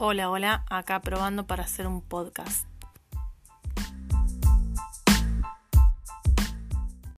Hola, hola, acá probando para hacer un podcast.